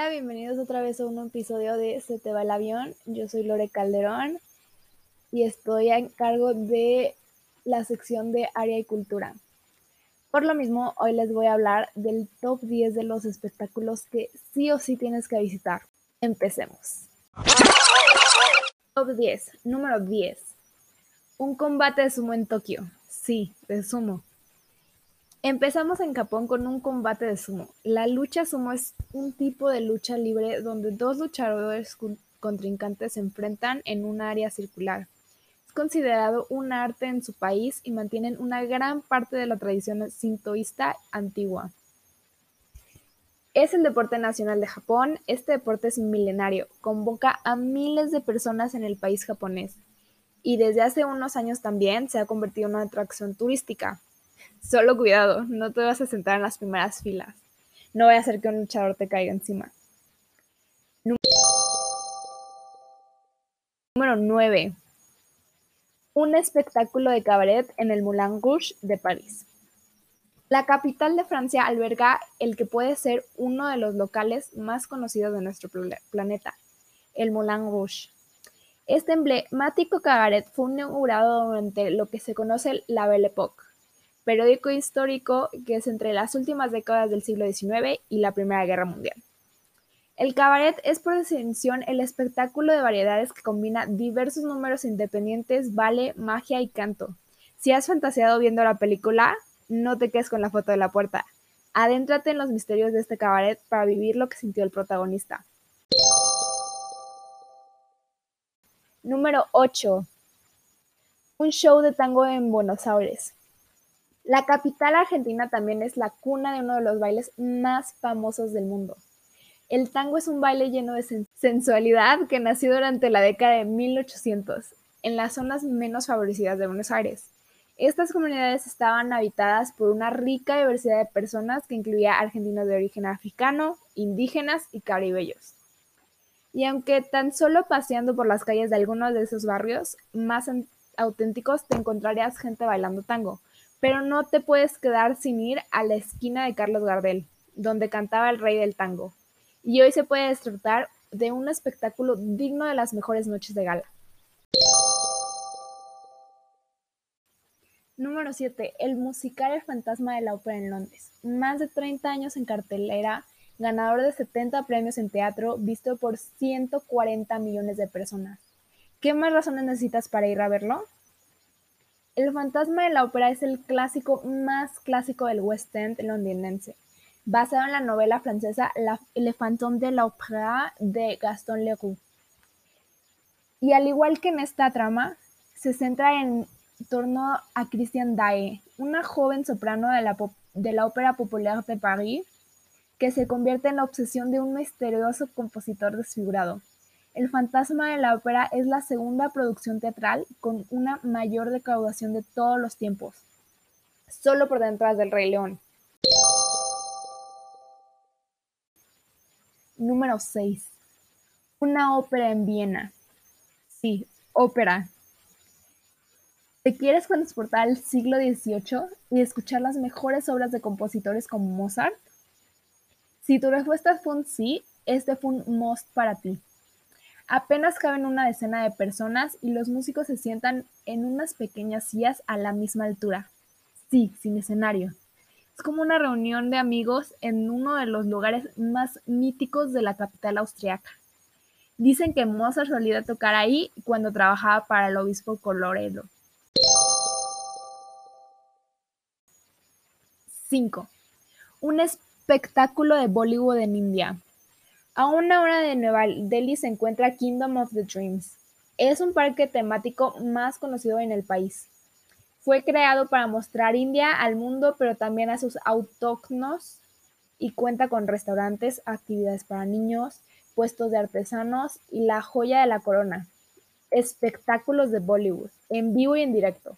Hola, bienvenidos otra vez a un episodio de Se te va el avión. Yo soy Lore Calderón y estoy a cargo de la sección de área y cultura. Por lo mismo, hoy les voy a hablar del top 10 de los espectáculos que sí o sí tienes que visitar. Empecemos. Top 10. Número 10. Un combate de sumo en Tokio. Sí, de sumo. Empezamos en Japón con un combate de sumo. La lucha sumo es un tipo de lucha libre donde dos luchadores contrincantes se enfrentan en un área circular. Es considerado un arte en su país y mantienen una gran parte de la tradición sintoísta antigua. Es el deporte nacional de Japón. Este deporte es milenario. Convoca a miles de personas en el país japonés. Y desde hace unos años también se ha convertido en una atracción turística. Solo cuidado, no te vas a sentar en las primeras filas. No vaya a ser que un luchador te caiga encima. Número 9. Un espectáculo de cabaret en el Moulin Rouge de París. La capital de Francia alberga el que puede ser uno de los locales más conocidos de nuestro planeta, el Moulin Rouge. Este emblemático cabaret fue inaugurado durante lo que se conoce la Belle Époque, periódico histórico que es entre las últimas décadas del siglo XIX y la Primera Guerra Mundial. El cabaret es por definición el espectáculo de variedades que combina diversos números independientes, baile, magia y canto. Si has fantaseado viendo la película, no te quedes con la foto de la puerta. Adéntrate en los misterios de este cabaret para vivir lo que sintió el protagonista. Número 8. Un show de tango en Buenos Aires. La capital argentina también es la cuna de uno de los bailes más famosos del mundo. El tango es un baile lleno de sensualidad que nació durante la década de 1800 en las zonas menos favorecidas de Buenos Aires. Estas comunidades estaban habitadas por una rica diversidad de personas que incluía argentinos de origen africano, indígenas y caribeños. Y aunque tan solo paseando por las calles de algunos de esos barrios más auténticos te encontrarías gente bailando tango, pero no te puedes quedar sin ir a la esquina de Carlos Gardel, donde cantaba el rey del tango. Y hoy se puede disfrutar de un espectáculo digno de las mejores noches de gala. Número 7. El musical El fantasma de la ópera en Londres. Más de 30 años en cartelera, ganador de 70 premios en teatro, visto por 140 millones de personas. ¿Qué más razones necesitas para ir a verlo? El fantasma de la ópera es el clásico más clásico del West End londinense, basado en la novela francesa Le fantôme de l'Opéra de Gaston Leroux. Y al igual que en esta trama, se centra en torno a Christiane Dae, una joven soprano de la, de la Ópera Populaire de París, que se convierte en la obsesión de un misterioso compositor desfigurado. El Fantasma de la Ópera es la segunda producción teatral con una mayor recaudación de todos los tiempos, solo por detrás del Rey León. Número 6. Una ópera en Viena. Sí, ópera. ¿Te quieres transportar al siglo XVIII y escuchar las mejores obras de compositores como Mozart? Si tu respuesta fue un sí, este fue un must para ti. Apenas caben una decena de personas y los músicos se sientan en unas pequeñas sillas a la misma altura. Sí, sin escenario. Es como una reunión de amigos en uno de los lugares más míticos de la capital austriaca. Dicen que Mozart solía tocar ahí cuando trabajaba para el obispo Coloredo. 5. Un espectáculo de Bollywood en India. A una hora de Nueva Delhi se encuentra Kingdom of the Dreams. Es un parque temático más conocido en el país. Fue creado para mostrar India al mundo, pero también a sus autóctonos y cuenta con restaurantes, actividades para niños, puestos de artesanos y la joya de la corona, espectáculos de Bollywood, en vivo y en directo.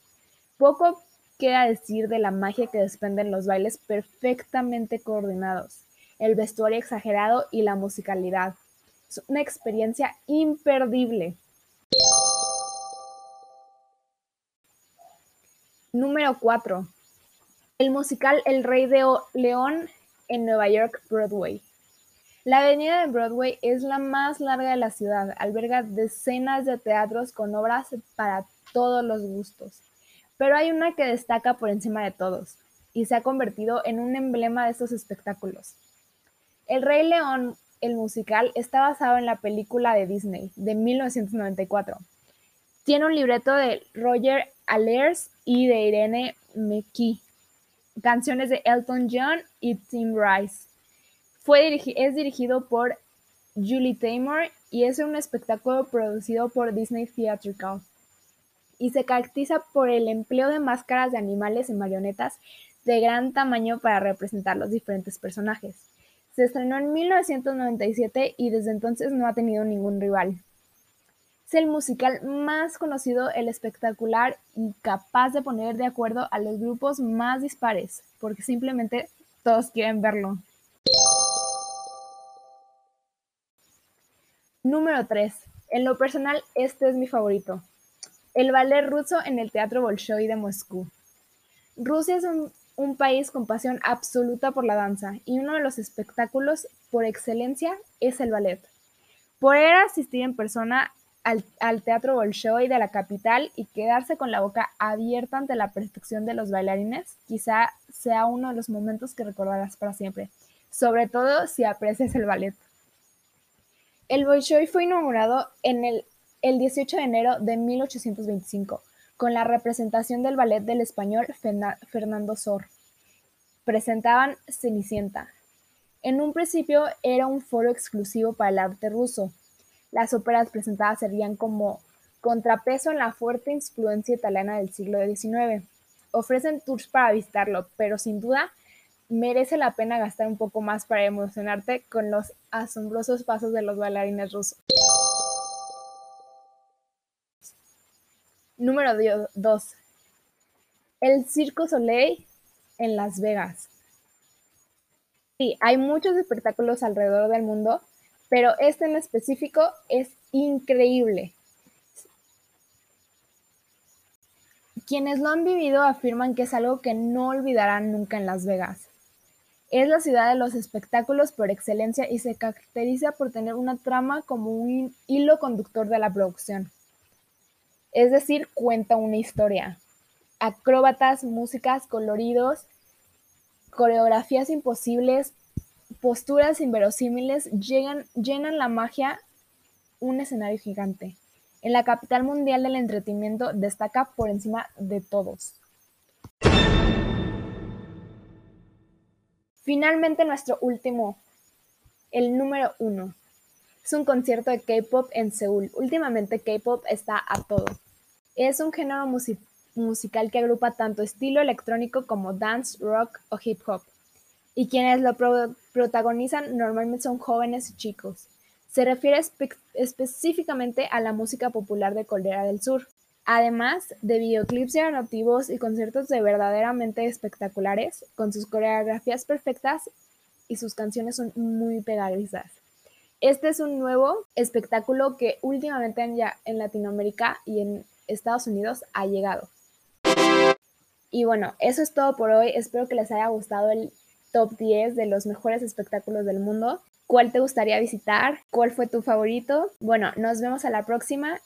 Poco queda decir de la magia que desprenden los bailes perfectamente coordinados el vestuario exagerado y la musicalidad. Es una experiencia imperdible. Número 4. El musical El Rey de León en Nueva York Broadway. La avenida de Broadway es la más larga de la ciudad, alberga decenas de teatros con obras para todos los gustos. Pero hay una que destaca por encima de todos, y se ha convertido en un emblema de estos espectáculos. El Rey León, el musical, está basado en la película de Disney de 1994. Tiene un libreto de Roger Allers y de Irene McKee, canciones de Elton John y Tim Rice. Es dirigido por Julie Taymor y es un espectáculo producido por Disney Theatrical y se caracteriza por el empleo de máscaras de animales y marionetas de gran tamaño para representar los diferentes personajes. Se estrenó en 1997 y desde entonces no ha tenido ningún rival. Es el musical más conocido, el espectacular y capaz de poner de acuerdo a los grupos más dispares, porque simplemente todos quieren verlo. Número 3. En lo personal, este es mi favorito. El ballet ruso en el Teatro Bolshoi de Moscú. Rusia es un un país con pasión absoluta por la danza, y uno de los espectáculos por excelencia es el ballet. Poder asistir en persona al, Teatro Bolshoi de la capital y quedarse con la boca abierta ante la perfección de los bailarines, quizá sea uno de los momentos que recordarás para siempre, sobre todo si aprecias el ballet. El Bolshoi fue inaugurado en el, el 18 de enero de 1825 con la representación del ballet del español Fernando Sor. Presentaban Cenicienta. En un principio era un foro exclusivo para el arte ruso. Las óperas presentadas servían como contrapeso en la fuerte influencia italiana del siglo XIX. Ofrecen tours para visitarlo, pero sin duda merece la pena gastar un poco más para emocionarte con los asombrosos pasos de los bailarines rusos. Número 2. El Circo Soleil en Las Vegas. Sí, hay muchos espectáculos alrededor del mundo, pero este en específico es increíble. Quienes lo han vivido afirman que es algo que no olvidarán nunca en Las Vegas. Es la ciudad de los espectáculos por excelencia y se caracteriza por tener una trama como un hilo conductor de la producción es decir, cuenta una historia. Acróbatas, músicas, coloridos, coreografías imposibles, posturas inverosímiles llenan la magia un escenario gigante. En la capital mundial del entretenimiento destaca por encima de todos. Finalmente nuestro último, el número uno. Es un concierto de K-pop en Seúl. Últimamente K-pop está a todo. Es un género musical que agrupa tanto estilo electrónico como dance, rock o hip hop, y quienes lo protagonizan normalmente son jóvenes y chicos. Se refiere específicamente a la música popular de Corea del Sur, además de videoclips llamativos y conciertos de verdaderamente espectaculares, con sus coreografías perfectas y sus canciones son muy pegadizas. Este es un nuevo espectáculo que últimamente en Latinoamérica y en Estados Unidos ha llegado. Y bueno, eso es todo por hoy. Espero que les haya gustado el top 10 de los mejores espectáculos del mundo. ¿Cuál te gustaría visitar? ¿Cuál fue tu favorito? Bueno, nos vemos a la próxima.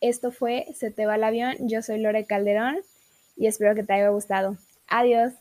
Esto fue Se te va el avión. Yo soy Lore Calderón y espero que te haya gustado. Adiós.